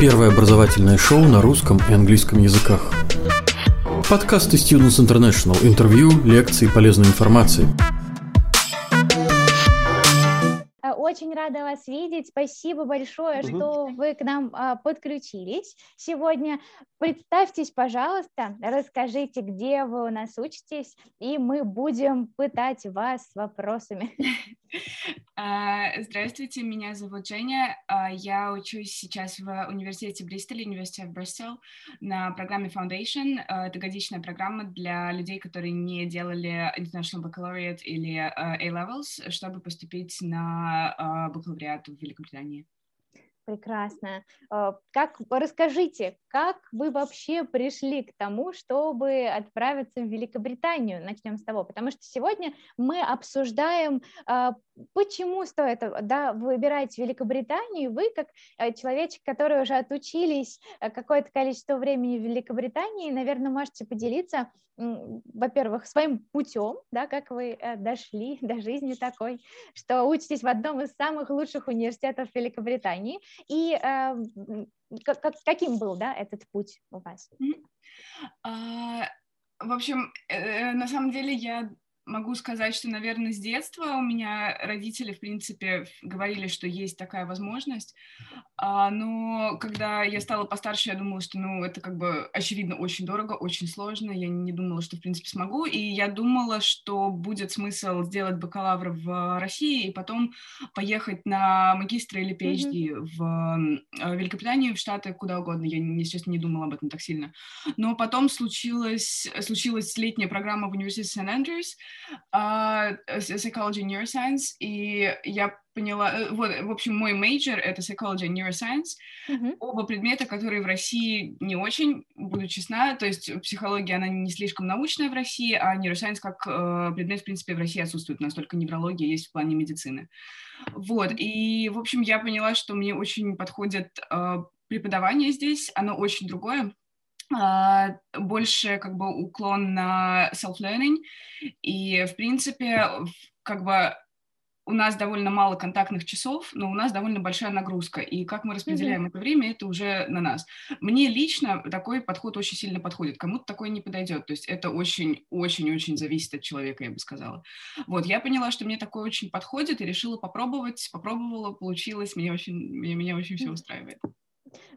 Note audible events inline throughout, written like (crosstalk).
Первое образовательное шоу на русском и английском языках. Подкасты Students International. Интервью, лекции, полезной информации. Очень рада вас видеть. Спасибо большое, угу. что вы к нам а, подключились сегодня. Представьтесь, пожалуйста, расскажите, где вы у нас учитесь, и мы будем пытать вас вопросами. (laughs) А, здравствуйте, меня зовут Женя. А, я учусь сейчас в университете Бристоля, университет Бристол, на программе Foundation. А, это годичная программа для людей, которые не делали International Baccalaureate или A-Levels, чтобы поступить на бакалавриат в Великобритании. Прекрасно. Как, расскажите, как вы вообще пришли к тому, чтобы отправиться в Великобританию? Начнем с того, потому что сегодня мы обсуждаем, а, почему стоит да, выбирать Великобританию. Вы, как э, человечек, который уже отучились э, какое-то количество времени в Великобритании, наверное, можете поделиться, во-первых, своим путем, да, как вы э, дошли до жизни такой, что учитесь в одном из самых лучших университетов Великобритании, и как, как, каким был, да, этот путь у вас? А, в общем, э, на самом деле я могу сказать, что, наверное, с детства у меня родители, в принципе, говорили, что есть такая возможность. А, но когда я стала постарше, я думала, что, ну, это как бы, очевидно, очень дорого, очень сложно. Я не думала, что, в принципе, смогу. И я думала, что будет смысл сделать бакалавр в России и потом поехать на магистра или PhD mm-hmm. в э, Великобританию, в Штаты, куда угодно. Я, честно, не думала об этом так сильно. Но потом случилось, случилась летняя программа в университете Сент-Эндрюс, uh, Psychology and Neuroscience, и я поняла, э, вот, в общем, мой major — это Psychology and Neuroscience, mm-hmm. оба предмета, которые в России не очень, буду честна, то есть психология, она не слишком научная в России, а Neuroscience как э, предмет, в принципе, в России отсутствует, настолько неврология есть в плане медицины. Вот, и, в общем, я поняла, что мне очень подходит э, преподавание здесь, оно очень другое, больше как бы уклон на self-learning, и, в принципе, как бы у нас довольно мало контактных часов, но у нас довольно большая нагрузка, и как мы распределяем mm-hmm. это время, это уже на нас. Мне лично такой подход очень сильно подходит, кому-то такой не подойдет, то есть это очень-очень-очень зависит от человека, я бы сказала. Вот, я поняла, что мне такое очень подходит, и решила попробовать, попробовала, получилось, мне очень, меня, меня очень все устраивает.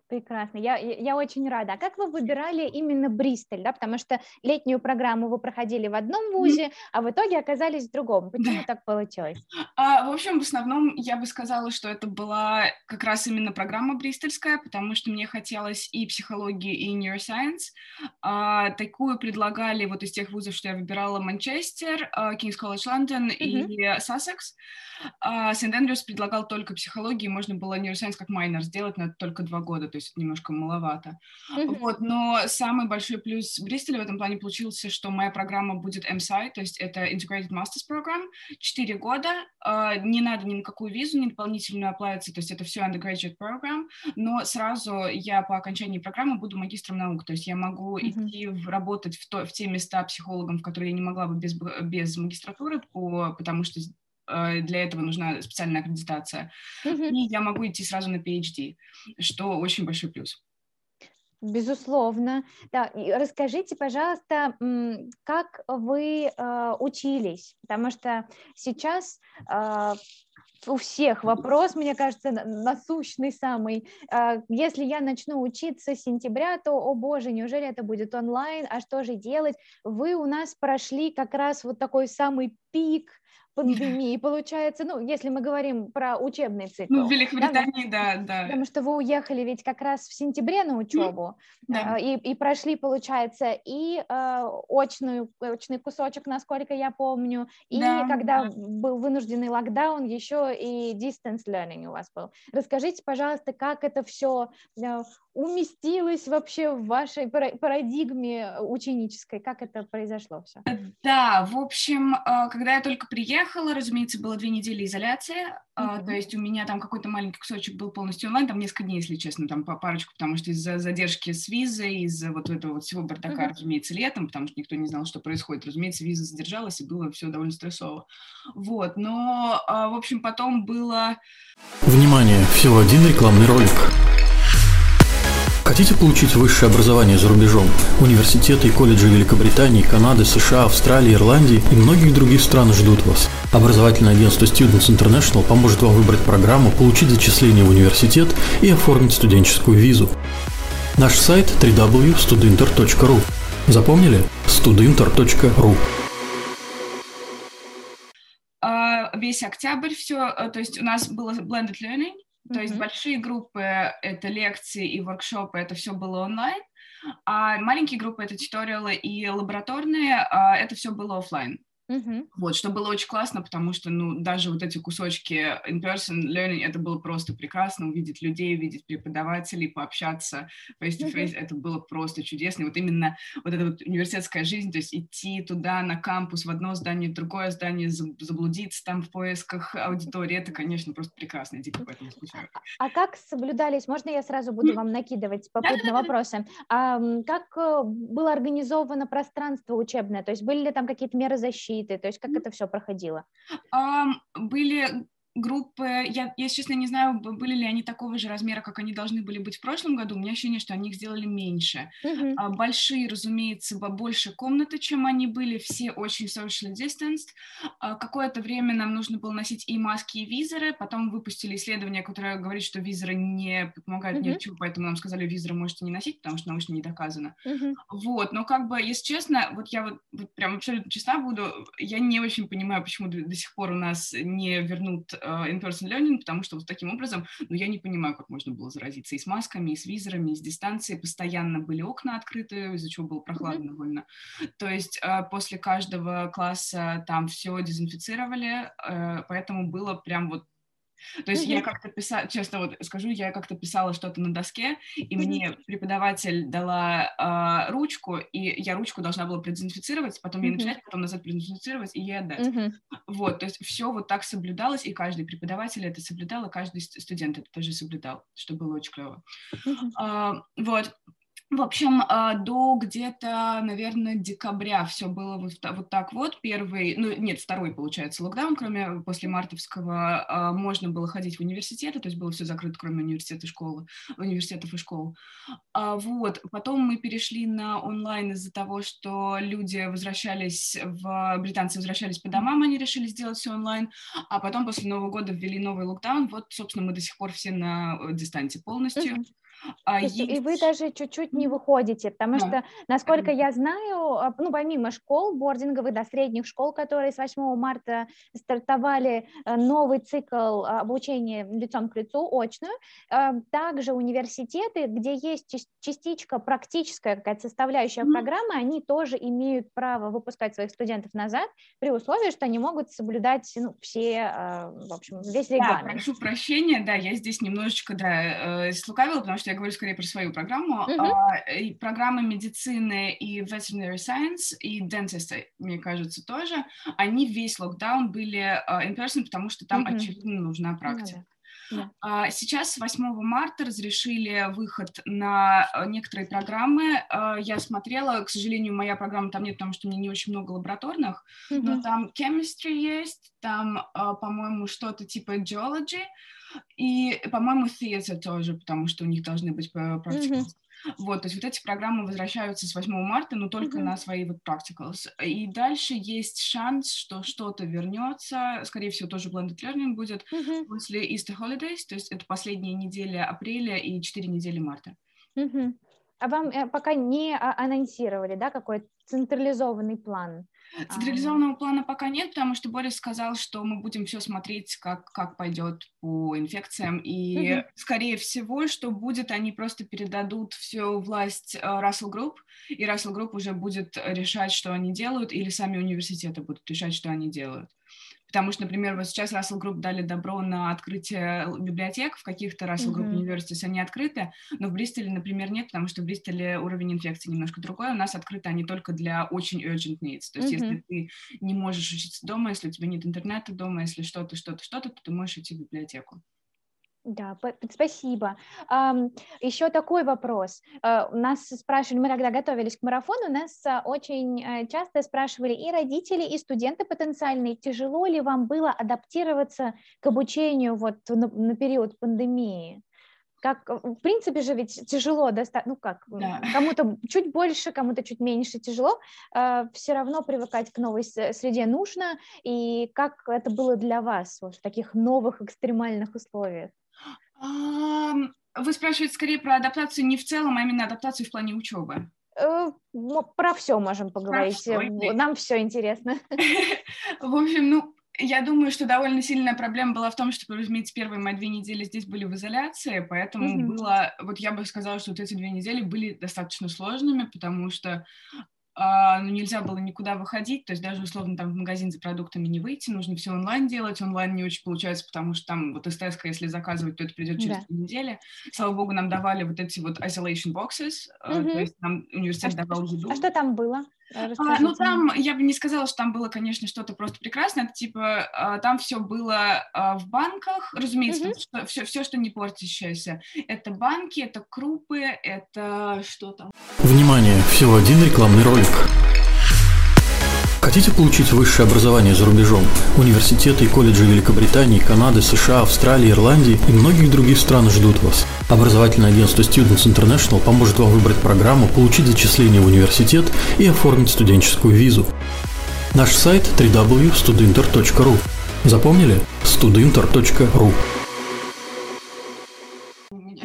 Прекрасно, я, я очень рада. А как вы выбирали именно Бристоль, да, потому что летнюю программу вы проходили в одном вузе, а в итоге оказались в другом. Почему так получилось? А, в общем, в основном я бы сказала, что это была как раз именно программа бристольская, потому что мне хотелось и психологии, и neuroscience. А, такую предлагали вот из тех вузов, что я выбирала Манчестер, College London mm-hmm. и Сассекс. Сент-Эндрюс предлагал только психологию, можно было neuroscience как майнер сделать, но это только два года, то есть немножко маловато. Mm-hmm. Вот, но самый большой плюс Бристоля в этом плане получился, что моя программа будет MSI, то есть это Integrated Masters Program, 4 года, э, не надо ни на какую визу, ни дополнительную оплатить, то есть это все undergraduate program, но сразу я по окончании программы буду магистром наук, то есть я могу mm-hmm. идти в, работать в, то, в те места психологом, в которые я не могла бы без, без магистратуры, по, потому что для этого нужна специальная аккредитация. Mm-hmm. И я могу идти сразу на PhD, что очень большой плюс. Безусловно. Да, расскажите, пожалуйста, как вы э, учились, потому что сейчас э, у всех вопрос, мне кажется, насущный самый. Э, если я начну учиться с сентября, то, о боже, неужели это будет онлайн, а что же делать? Вы у нас прошли как раз вот такой самый пик пандемии, получается, ну, если мы говорим про учебный цикл. Ну, в Великобритании, да, да. да. Потому что вы уехали ведь как раз в сентябре на учебу, да. и, и прошли, получается, и э, очную, очный кусочек, насколько я помню, и да, когда да. был вынужденный локдаун, еще и distance learning у вас был. Расскажите, пожалуйста, как это все э, уместилось вообще в вашей парадигме ученической, как это произошло все? Да, в общем, э, когда я только приехала, разумеется, было две недели изоляции, mm-hmm. то есть у меня там какой-то маленький кусочек был полностью онлайн, там несколько дней, если честно, там по парочку, потому что из-за задержки с визой, из-за вот этого вот всего бардака, mm-hmm. разумеется, летом, потому что никто не знал, что происходит, разумеется, виза задержалась, и было все довольно стрессово. Вот, но, в общем, потом было... Внимание, всего один рекламный ролик. Хотите получить высшее образование за рубежом? Университеты и колледжи Великобритании, Канады, США, Австралии, Ирландии и многих других стран ждут вас. Образовательное агентство Students International поможет вам выбрать программу, получить зачисление в университет и оформить студенческую визу. Наш сайт www.studinter.ru Запомнили? studinter.ru а, Весь октябрь все, э, то есть у нас было blended learning, то есть большие группы — это лекции и воркшопы, это все было онлайн, а маленькие группы — это туториалы и лабораторные, а это все было офлайн. Uh-huh. Вот, что было очень классно, потому что, ну, даже вот эти кусочки in-person learning, это было просто прекрасно, увидеть людей, увидеть преподавателей, пообщаться face-to-face, uh-huh. это было просто чудесно. И вот именно вот эта вот университетская жизнь, то есть идти туда на кампус, в одно здание, в другое здание, заблудиться там в поисках аудитории, это, конечно, просто прекрасно, я дико поэтому скучаю. А как соблюдались, можно я сразу буду вам накидывать попутно вопросы, а, как э, было организовано пространство учебное, то есть были ли там какие-то меры защиты, защиты? То есть как это все проходило? Um, были группы, я, если честно, не знаю, были ли они такого же размера, как они должны были быть в прошлом году. У меня ощущение, что они их сделали меньше. Uh-huh. А, большие, разумеется, больше комнаты, чем они были, все очень social distanced. А, какое-то время нам нужно было носить и маски, и визоры. Потом выпустили исследование, которое говорит, что визоры не помогают uh-huh. ни чему, поэтому нам сказали, визоры можете не носить, потому что научно не доказано. Uh-huh. Вот, но как бы, если честно, вот я вот, вот прям абсолютно честна буду, я не очень понимаю, почему до, до сих пор у нас не вернут in-person learning, потому что вот таким образом, ну, я не понимаю, как можно было заразиться и с масками, и с визорами, и с дистанцией. Постоянно были окна открыты, из-за чего было прохладно mm-hmm. довольно. То есть э, после каждого класса там все дезинфицировали, э, поэтому было прям вот то есть я как-то писала, честно вот скажу, я как-то писала что-то на доске, и мне преподаватель дала э, ручку, и я ручку должна была продезинфицировать, потом ей написать, потом назад продезинфицировать и ей отдать. Вот, то есть все вот так соблюдалось, и каждый преподаватель это соблюдал, и каждый студент это тоже соблюдал, что было очень клево. Uh, вот, в общем, а, до где-то, наверное, декабря все было вот, так вот. Первый, ну нет, второй, получается, локдаун, кроме после мартовского, а, можно было ходить в университеты, то есть было все закрыто, кроме университета и школы, университетов и школ. А, вот, потом мы перешли на онлайн из-за того, что люди возвращались в, британцы возвращались по домам, они решили сделать все онлайн, а потом после Нового года ввели новый локдаун, вот, собственно, мы до сих пор все на дистанции полностью. Mm-hmm. А есть... И вы даже чуть-чуть не выходите, потому да. что, насколько я знаю, а, ну, помимо школ бординговых, да, средних школ, которые с 8 марта стартовали э, новый цикл а, обучения лицом к лицу, очную, э, также университеты, где есть частичка практическая какая-то составляющая mm-hmm. программы, они тоже имеют право выпускать своих студентов назад при условии, что они могут соблюдать ну, все, в общем, весь регламент. Да, прошу прощения, да, я здесь немножечко, да, э, слукавила, потому что что я говорю скорее про свою программу. Uh-huh. А, и программы медицины и veterinary science и dentist, мне кажется, тоже, они весь локдаун были uh, in person, потому что там, uh-huh. очевидно, нужна практика. Yeah. Yeah. Сейчас с 8 марта разрешили выход на некоторые программы. Я смотрела, к сожалению, моя программа там нет, потому что у меня не очень много лабораторных, mm-hmm. но там chemistry есть, там, по-моему, что-то типа geology, и, по-моему, theater тоже, потому что у них должны быть practicals. Mm-hmm. Вот, то есть вот эти программы возвращаются с 8 марта, но только mm-hmm. на свои вот practicals. И дальше есть шанс, что что-то вернется, скорее всего, тоже blended learning будет mm-hmm. после Easter Holidays, то есть это последняя неделя апреля и 4 недели марта. Mm-hmm. А вам э, пока не а, анонсировали, да, какой централизованный план? Централизованного плана пока нет, потому что Борис сказал, что мы будем все смотреть, как, как пойдет по инфекциям. И, угу. скорее всего, что будет, они просто передадут всю власть э, Russell Group, и Russell Group уже будет решать, что они делают, или сами университеты будут решать, что они делают. Потому что, например, вот сейчас Russell Group дали добро на открытие библиотек, в каких-то Russell Group mm-hmm. Universities они открыты, но в Бристоле, например, нет, потому что в Бристоле уровень инфекции немножко другой, у нас открыты они только для очень urgent needs, то есть mm-hmm. если ты не можешь учиться дома, если у тебя нет интернета дома, если что-то, что-то, что-то, то ты можешь идти в библиотеку. Да, спасибо. Еще такой вопрос. Э, нас спрашивали, мы когда готовились к марафону, нас а, очень э, часто спрашивали и родители, и студенты потенциальные, тяжело ли вам было адаптироваться к обучению вот на, период пандемии? как, в принципе же ведь тяжело достать, ну как, да. кому-то чуть больше, кому-то чуть меньше тяжело, э, все равно привыкать к новой среде нужно, и как это было для вас вот, в таких новых экстремальных условиях? Вы спрашиваете скорее про адаптацию не в целом, а именно адаптацию в плане учебы. Э, про все можем поговорить. Все, Нам все интересно. (laughs) В общем, ну, я думаю, что довольно сильная проблема была в том, что, разумеется, первые мои две недели здесь были в изоляции, поэтому mm-hmm. было, вот я бы сказала, что вот эти две недели были достаточно сложными, потому что а, ну, нельзя было никуда выходить, то есть даже условно там в магазин за продуктами не выйти, нужно все онлайн делать, онлайн не очень получается, потому что там вот СТС, если заказывать, то это придет через да. две недели. Слава богу, нам давали вот эти вот isolation boxes, mm-hmm. то есть нам университет а давал еду. А что там было? А, ну, там, я бы не сказала, что там было, конечно, что-то просто прекрасное. Это, типа, а, там все было а, в банках, разумеется, mm-hmm. что, все, все, что не портящееся. Это банки, это крупы, это что там? Внимание, всего один рекламный ролик. Хотите получить высшее образование за рубежом? Университеты и колледжи Великобритании, Канады, США, Австралии, Ирландии и многих других стран ждут вас. Образовательное агентство Students International поможет вам выбрать программу, получить зачисление в университет и оформить студенческую визу. Наш сайт www.studinter.ru Запомнили? studinter.ru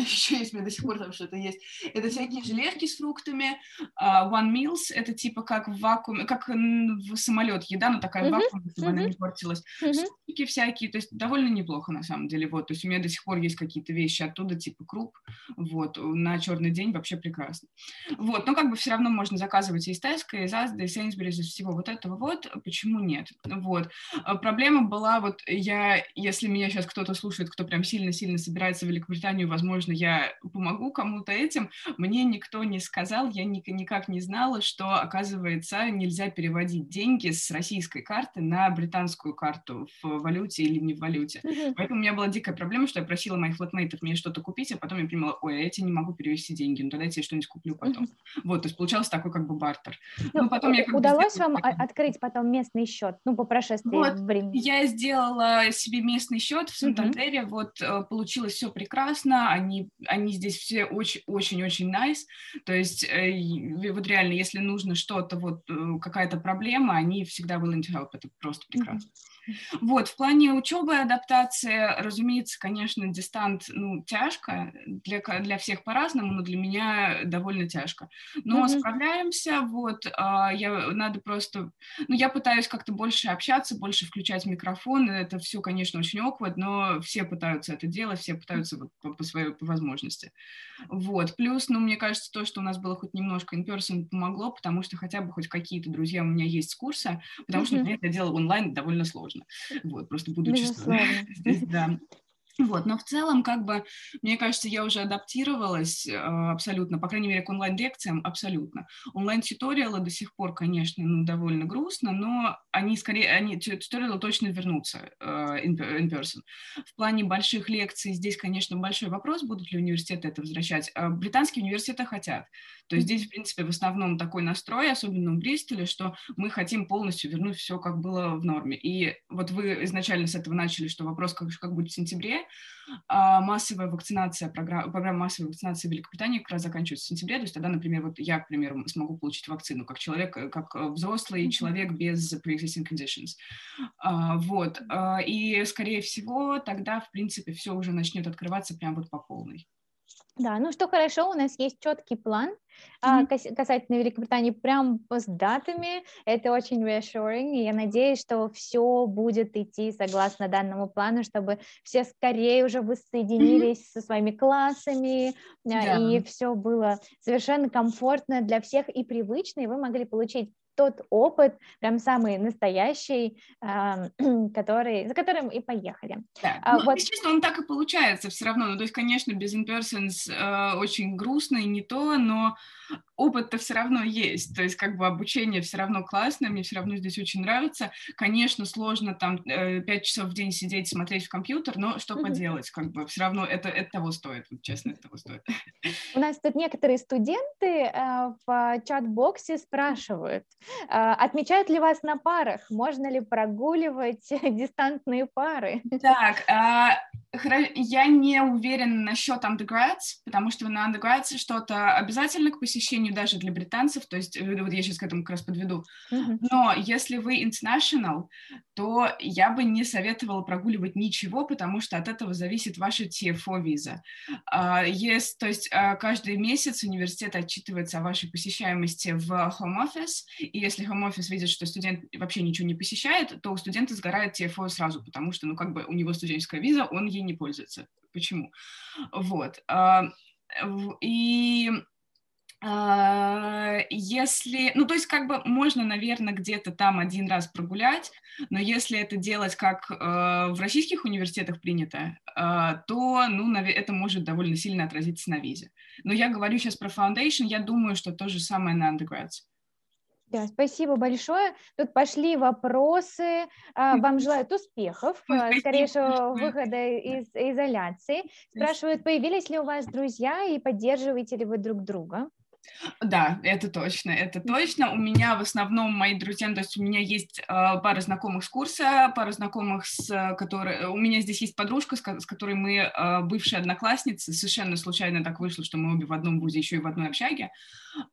еще есть, у меня до сих пор там что-то есть. Это всякие желешки с фруктами, uh, One Meals, это типа как в вакууме, как в самолет еда, но такая uh-huh. вакуум, чтобы uh-huh. она не портилась. Uh-huh. всякие, то есть довольно неплохо на самом деле, вот, то есть у меня до сих пор есть какие-то вещи оттуда, типа круп, вот, на черный день вообще прекрасно. Вот, но как бы все равно можно заказывать из Tesco, из Asda, из Sainsbury's, из всего вот этого вот, почему нет? Вот. А проблема была, вот я, если меня сейчас кто-то слушает, кто прям сильно-сильно собирается в Великобританию, возможно, я помогу кому-то этим, мне никто не сказал, я никак не знала, что, оказывается, нельзя переводить деньги с российской карты на британскую карту в валюте или не в валюте. Mm-hmm. Поэтому у меня была дикая проблема, что я просила моих флотмейтов мне что-то купить, а потом я понимала, ой, а я тебе не могу перевести деньги, ну тогда я тебе что-нибудь куплю потом. Mm-hmm. Вот, то есть получался такой как бы бартер. Ну, ну потом я удалось вам такой... открыть потом местный счет, ну, по прошествии вот, времени? Я сделала себе местный счет в Сантандере, mm-hmm. вот э, получилось все прекрасно, они они здесь все очень-очень-очень nice, то есть э, вот реально, если нужно что-то, вот э, какая-то проблема, они всегда willing to help, это просто прекрасно. Mm-hmm. Вот, в плане учебы и адаптации, разумеется, конечно, дистант, ну, тяжко, для, для всех по-разному, но для меня довольно тяжко. Но mm-hmm. справляемся, вот, а, я, надо просто, ну, я пытаюсь как-то больше общаться, больше включать микрофон, это все, конечно, очень awkward, но все пытаются это делать, все пытаются вот, по, по своей по возможности. Вот, плюс, ну, мне кажется, то, что у нас было хоть немножко in-person помогло, потому что хотя бы хоть какие-то друзья у меня есть с курса, потому mm-hmm. что, например, это дело онлайн довольно сложно. Вот, просто будучи (laughs) здесь, да. Вот, но в целом, как бы, мне кажется, я уже адаптировалась э, абсолютно, по крайней мере, к онлайн-лекциям абсолютно. Онлайн-туториалы до сих пор, конечно, ну, довольно грустно, но они скорее, они, туториалы точно вернутся э, in person. В плане больших лекций здесь, конечно, большой вопрос, будут ли университеты это возвращать. А британские университеты хотят. То есть здесь, в принципе, в основном такой настрой, особенно в Бристоле, что мы хотим полностью вернуть все, как было в норме. И вот вы изначально с этого начали, что вопрос, как, как будет в сентябре, а массовая вакцинация, программа, программа массовой вакцинации в Великобритании как раз заканчивается в сентябре, то есть тогда, например, вот я, к примеру, смогу получить вакцину как человек, э, как э, взрослый человек без pre-existing conditions. А, вот, а, и, скорее всего, тогда, в принципе, все уже начнет открываться прямо вот по полной. Да, ну что хорошо, у нас есть четкий план mm-hmm. касательно Великобритании, прям с датами. Это очень reassuring, и я надеюсь, что все будет идти согласно данному плану, чтобы все скорее уже воссоединились mm-hmm. со своими классами, yeah. и все было совершенно комфортно для всех и привычно, и вы могли получить тот опыт, прям самый настоящий, (clears throat) который, за которым и поехали. Да. А, ну, вот. Естественно, он так и получается все равно. Ну, то есть, конечно, без in-persons э, очень грустно и не то, но опыт-то все равно есть, то есть как бы обучение все равно классное, мне все равно здесь очень нравится. Конечно, сложно там э, пять часов в день сидеть, смотреть в компьютер, но что mm-hmm. поделать, как бы все равно это, это того стоит, честно, это того стоит. У нас тут некоторые студенты э, в чат-боксе спрашивают, э, отмечают ли вас на парах, можно ли прогуливать (laughs) дистантные пары? Так, я не уверена насчет undergrads, потому что на undergrads что-то обязательно к посещению даже для британцев, то есть э, вот я сейчас к этому как раз подведу. Mm-hmm. Но если вы international, то я бы не советовала прогуливать ничего, потому что от этого зависит ваша TFO виза. Uh, есть, то есть uh, каждый месяц университет отчитывается о вашей посещаемости в home office, и если home office видит, что студент вообще ничего не посещает, то у студента сгорает TFO сразу, потому что, ну, как бы у него студенческая виза, он ей не пользуется. Почему? Вот. А, и а, если, ну, то есть, как бы можно, наверное, где-то там один раз прогулять, но если это делать как э, в российских университетах принято, э, то, ну, это может довольно сильно отразиться на визе. Но я говорю сейчас про foundation, я думаю, что то же самое на undergrads. Да, спасибо большое. Тут пошли вопросы. А, вам желают успехов, а, скорейшего выхода из изоляции. Спрашивают, появились ли у вас друзья и поддерживаете ли вы друг друга? Да, это точно, это точно. У меня в основном мои друзья, то есть у меня есть э, пара знакомых с курса, пара знакомых, с которой... У меня здесь есть подружка, с, с которой мы э, бывшие одноклассницы. Совершенно случайно так вышло, что мы обе в одном вузе, еще и в одной общаге.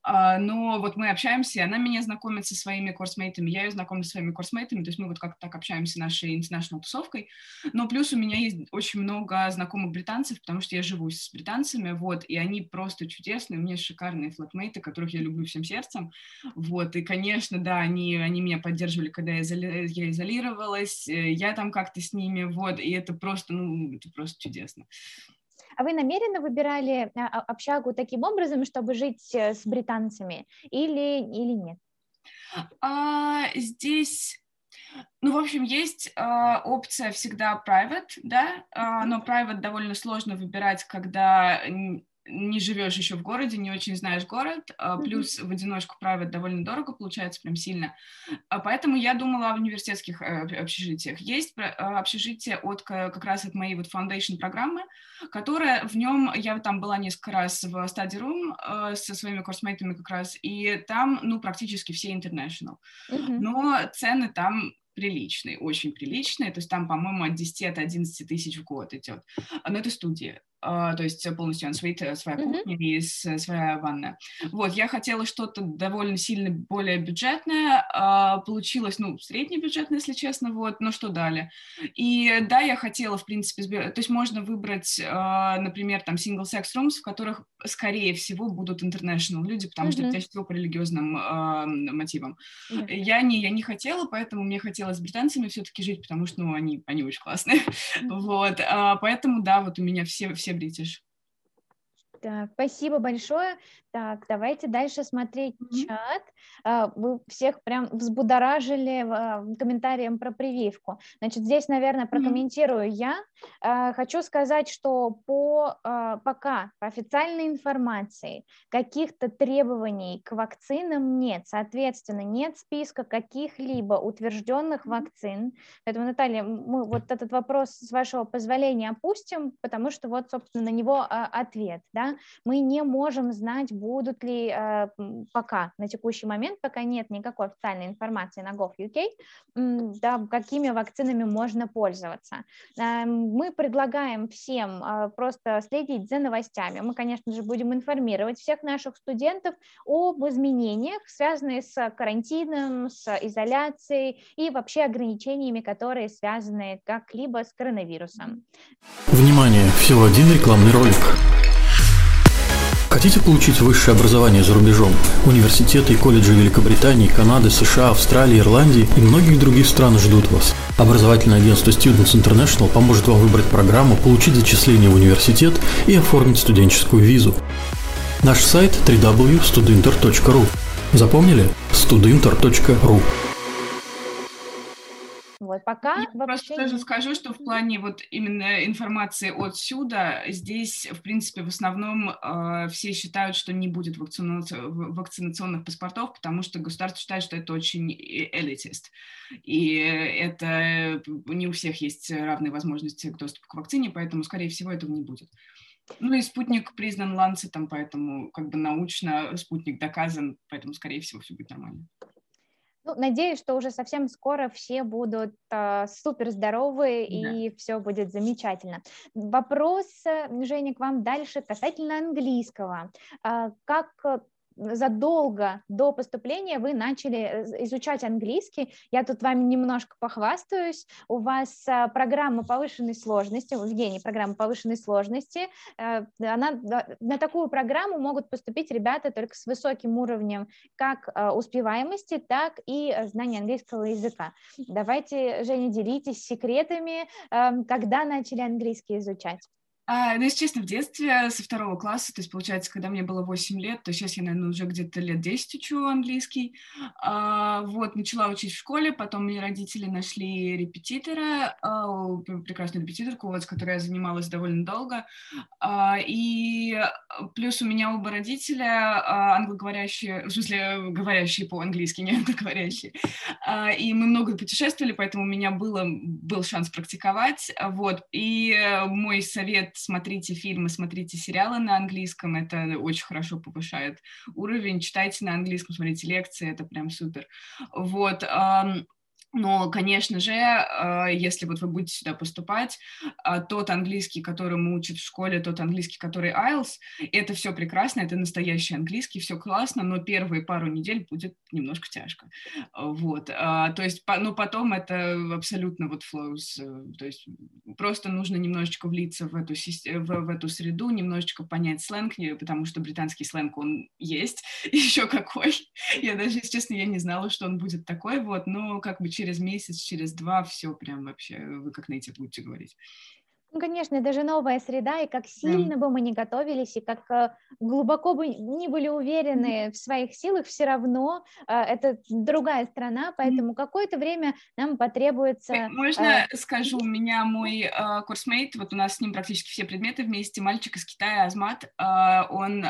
Э, но вот мы общаемся, она меня знакомит со своими курсмейтами, я ее знакомлю со своими курсмейтами, то есть мы вот как-то так общаемся нашей international тусовкой. Но плюс у меня есть очень много знакомых британцев, потому что я живу с британцами, вот, и они просто чудесные, у меня шикарные флотмейты, которых я люблю всем сердцем. Вот, и, конечно, да, они, они меня поддерживали, когда я, изоли... я изолировалась, э, я там как-то с ними, вот, и это просто, ну, это просто чудесно. А вы намеренно выбирали а, а, общагу таким образом, чтобы жить э, с британцами, или, или нет? А, здесь ну, в общем, есть э, опция всегда private, да, э, но private довольно сложно выбирать, когда не живешь еще в городе, не очень знаешь город, mm-hmm. плюс в одиночку править довольно дорого, получается прям сильно. А поэтому я думала о университетских э, общежитиях. Есть э, общежитие от как раз от моей вот foundation программы, которая в нем, я там была несколько раз в study room э, со своими курсмейтами как раз, и там, ну, практически все international. Mm-hmm. Но цены там приличные, очень приличные, то есть там, по-моему, от 10 от 11 тысяч в год идет. Но это студия. Uh, то есть полностью ансвит, своя mm-hmm. кухня и своя ванна. Вот, я хотела что-то довольно сильно более бюджетное, uh, получилось, ну, среднебюджетное, если честно, вот, но что дали. И да, я хотела, в принципе, то есть можно выбрать, uh, например, там, single-sex rooms, в которых, скорее всего, будут international люди, потому mm-hmm. что чаще всего по религиозным мотивам. Mm-hmm. Я, не, я не хотела, поэтому мне хотелось с британцами все-таки жить, потому что, ну, они, они очень классные. (laughs) Вот, поэтому, да, вот у меня все, все бритиш. Так, спасибо большое. Так, давайте дальше смотреть mm-hmm. чат. А, вы всех прям взбудоражили а, комментарием про прививку. Значит, здесь, наверное, прокомментирую mm-hmm. я. А, хочу сказать, что по пока по официальной информации каких-то требований к вакцинам нет. Соответственно, нет списка каких-либо утвержденных mm-hmm. вакцин. Поэтому, Наталья, мы вот этот вопрос, с вашего позволения, опустим, потому что вот, собственно, на него ответ. Да? Мы не можем знать будут ли э, пока, на текущий момент, пока нет никакой официальной информации на gov.uk, да, какими вакцинами можно пользоваться. Э, мы предлагаем всем э, просто следить за новостями. Мы, конечно же, будем информировать всех наших студентов об изменениях, связанных с карантином, с изоляцией и вообще ограничениями, которые связаны как-либо с коронавирусом. Внимание! Всего один рекламный ролик. Хотите получить высшее образование за рубежом? Университеты и колледжи Великобритании, Канады, США, Австралии, Ирландии и многих других стран ждут вас. Образовательное агентство Students International поможет вам выбрать программу, получить зачисление в университет и оформить студенческую визу. Наш сайт www.studinter.ru Запомнили? studinter.ru вот пока Я вообще... просто тоже скажу, что в плане вот именно информации отсюда, здесь, в принципе, в основном э, все считают, что не будет вакцина... вакцинационных паспортов, потому что государство считает, что это очень элитист. И это не у всех есть равные возможности к доступу к вакцине, поэтому, скорее всего, этого не будет. Ну и спутник признан ланцетом, поэтому как бы научно спутник доказан, поэтому, скорее всего, все будет нормально. Ну, надеюсь, что уже совсем скоро все будут э, супер здоровы да. и все будет замечательно. Вопрос, э, Женя, к вам дальше касательно английского. Э, как задолго до поступления вы начали э, изучать английский. Я тут вами немножко похвастаюсь. У вас а, программа повышенной сложности, у программа повышенной сложности. Э, она, на такую программу могут поступить ребята только с высоким уровнем как успеваемости, так и знания английского языка. Давайте, Женя, делитесь секретами, эм, когда начали английский изучать. А, ну, если честно, в детстве со второго класса, то есть, получается, когда мне было 8 лет, то сейчас я, наверное, уже где-то лет 10 учу английский. А, вот, начала учить в школе, потом мне родители нашли репетитора, а, прекрасную репетиторку, вот, с которой я занималась довольно долго. А, и плюс у меня оба родителя а, англоговорящие, в смысле, говорящие по-английски, не англоговорящие. А, и мы много путешествовали, поэтому у меня было, был шанс практиковать. Вот, и мой совет смотрите фильмы, смотрите сериалы на английском, это очень хорошо повышает уровень, читайте на английском, смотрите лекции, это прям супер. Вот, но, конечно же, а, если вот вы будете сюда поступать, а, тот английский, который мы учат в школе, тот английский, который IELTS, это все прекрасно, это настоящий английский, все классно, но первые пару недель будет немножко тяжко. Вот. А, то есть, ну, потом это абсолютно вот flows, э, то есть просто нужно немножечко влиться в эту, в, в эту среду, немножечко понять сленг, потому что британский сленг, он есть, (laughs) еще какой. Я даже, если честно, я не знала, что он будет такой, вот, но как бы через месяц, через два все прям вообще, вы как на эти будете говорить. Ну, конечно, это же новая среда, и как сильно бы мы не готовились, и как э, глубоко бы не были уверены в своих силах, все равно э, это другая страна, поэтому какое-то время нам потребуется... Можно э, скажу, у меня мой курсмейт, вот у нас с ним практически все предметы вместе, мальчик из Китая, Азмат, он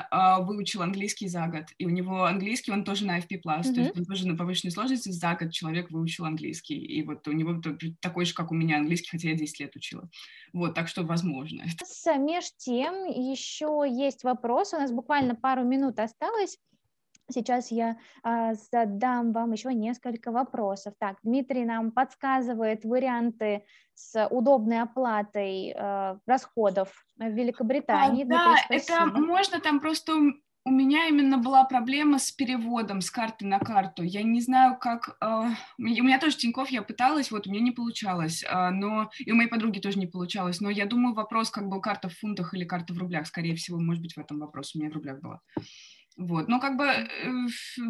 выучил английский за год, и у него английский, он тоже на FP+, mm-hmm. то есть он тоже на повышенной сложности, за год человек выучил английский, и вот у него такой же, как у меня английский, хотя я 10 лет учила. Вот, так что возможно. (laughs) Меж тем еще есть вопрос, у нас буквально пару минут осталось. Сейчас я а, задам вам еще несколько вопросов. Так, Дмитрий нам подсказывает варианты с удобной оплатой а, расходов в Великобритании. А, да, это можно там просто у меня именно была проблема с переводом с карты на карту. Я не знаю, как... Э, у меня тоже Тинькофф, я пыталась, вот, у меня не получалось, э, но... И у моей подруги тоже не получалось, но я думаю, вопрос, как бы карта в фунтах или карта в рублях, скорее всего, может быть, в этом вопрос. У меня в рублях была. Вот, но как бы э,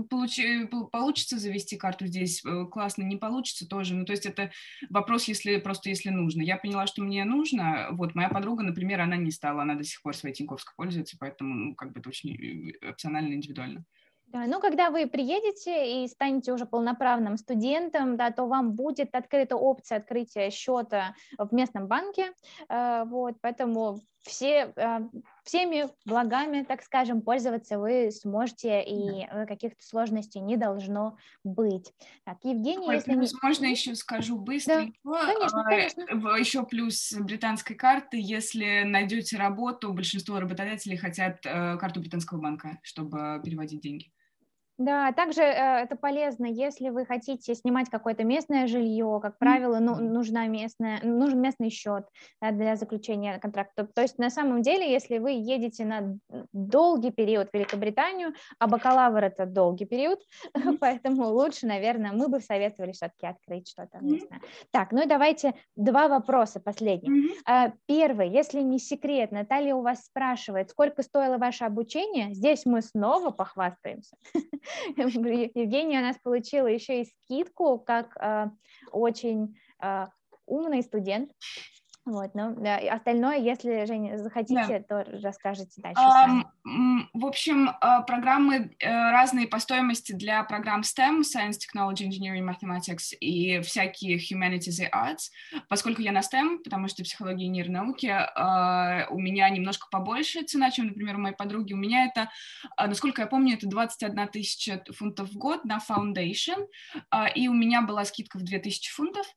получи, получится завести карту здесь, э, классно, не получится тоже. Ну, то есть это вопрос, если просто если нужно. Я поняла, что мне нужно. Вот, моя подруга, например, она не стала, она до сих пор своей Тиньковской пользуется, поэтому, ну, как бы это очень э, опционально, индивидуально. Да, ну, когда вы приедете и станете уже полноправным студентом, да, то вам будет открыта опция открытия счета в местном банке, вот, поэтому все, э, всеми благами, так скажем, пользоваться вы сможете, и да. каких-то сложностей не должно быть. Так, Евгений, Ой, если... Плюс, можно еще скажу быстро. Да, конечно, конечно. Еще плюс британской карты, если найдете работу, большинство работодателей хотят э, карту британского банка, чтобы переводить деньги. Да, также э, это полезно, если вы хотите снимать какое-то местное жилье, как правило, ну, нужна местная, нужен местный счет да, для заключения контракта. То есть на самом деле, если вы едете на долгий период в Великобританию, а бакалавр это долгий период, mm-hmm. (laughs) поэтому лучше, наверное, мы бы советовали все-таки открыть что-то местное. Mm-hmm. Так, ну и давайте два вопроса последних. Mm-hmm. Первый, если не секрет, Наталья у вас спрашивает, сколько стоило ваше обучение? Здесь мы снова похвастаемся. (laughs) (laughs) Евгения у нас получила еще и скидку, как э, очень э, умный студент. Вот, ну, да, остальное, если, Женя, захотите, да. то расскажите дальше сами. В общем, а, программы э, разные по стоимости для программ STEM, Science, Technology, Engineering, Mathematics и всякие Humanities и Arts. Поскольку я на STEM, потому что психология и нейронауки, а, у меня немножко побольше цена, чем, например, у моей подруги. У меня это, а, насколько я помню, это 21 тысяча фунтов в год на Foundation, и у меня была скидка в 2000 фунтов.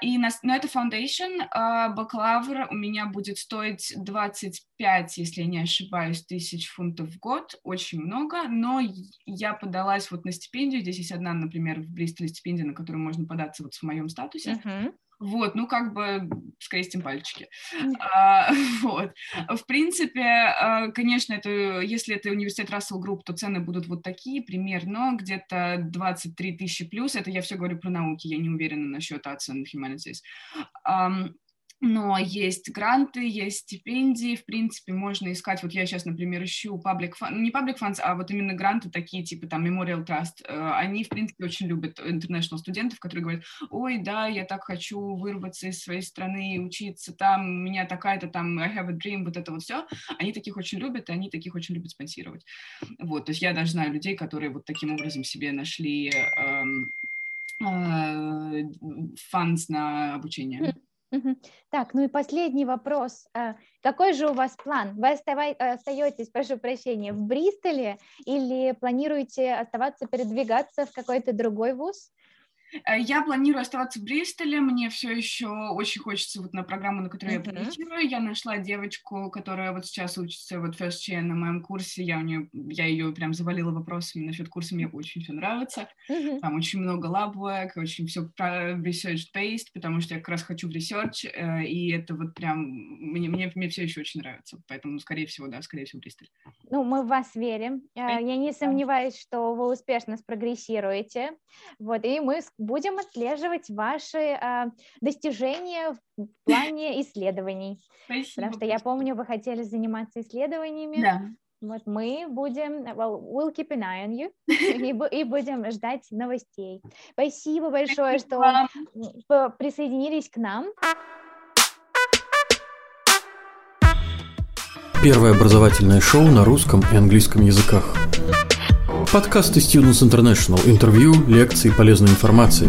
И на, но это Foundation, а бакалавр у меня будет стоить 25, если я не ошибаюсь, тысяч фунтов в год, очень много, но я подалась вот на стипендию, здесь есть одна, например, в Бристоле стипендия, на которую можно податься вот в моем статусе, uh-huh. Вот, ну, как бы скрестим пальчики. А, (laughs) вот. В принципе, а, конечно, это, если это университет Russell Group, то цены будут вот такие примерно, где-то 23 тысячи плюс. Это я все говорю про науки, я не уверена насчет оцен Humanities но есть гранты, есть стипендии, в принципе, можно искать, вот я сейчас, например, ищу public fund, не public funds, а вот именно гранты такие, типа там Memorial Trust, э, они, в принципе, очень любят international студентов, которые говорят, ой, да, я так хочу вырваться из своей страны, учиться там, у меня такая-то там, I have a dream, вот это вот все, они таких очень любят, и они таких очень любят спонсировать. Вот, то есть я даже знаю людей, которые вот таким образом себе нашли эм, э, фанс на обучение. Так, ну и последний вопрос. А, какой же у вас план? Вы остаетесь, прошу прощения, в Бристоле или планируете оставаться, передвигаться в какой-то другой вуз? Э, я планирую оставаться в Бристоле, мне все еще очень хочется вот на программу, на которую uh-huh. я полетирую. Я нашла девочку, которая вот сейчас учится вот First Chain на моем курсе, я у нее, я ее прям завалила вопросами насчет курса, мне очень все нравится. Uh-huh. Там очень много lab work, очень все research-based, потому что я как раз хочу в research, э, и это вот прям, мне, мне, мне все еще очень нравится, поэтому, скорее всего, да, скорее всего, Бристоль. Ну, мы в вас верим. Э, я не сомневаюсь, что вы успешно спрогрессируете, вот, и мы будем отслеживать ваши э, достижения в плане исследований. Спасибо. Потому что я помню, вы хотели заниматься исследованиями. Да. Вот мы будем, well, we'll keep an eye on you, (laughs) и, и будем ждать новостей. Спасибо большое, Спасибо. что присоединились к нам. Первое образовательное шоу на русском и английском языках. Подкасты Students International. Интервью, лекции, полезной информации.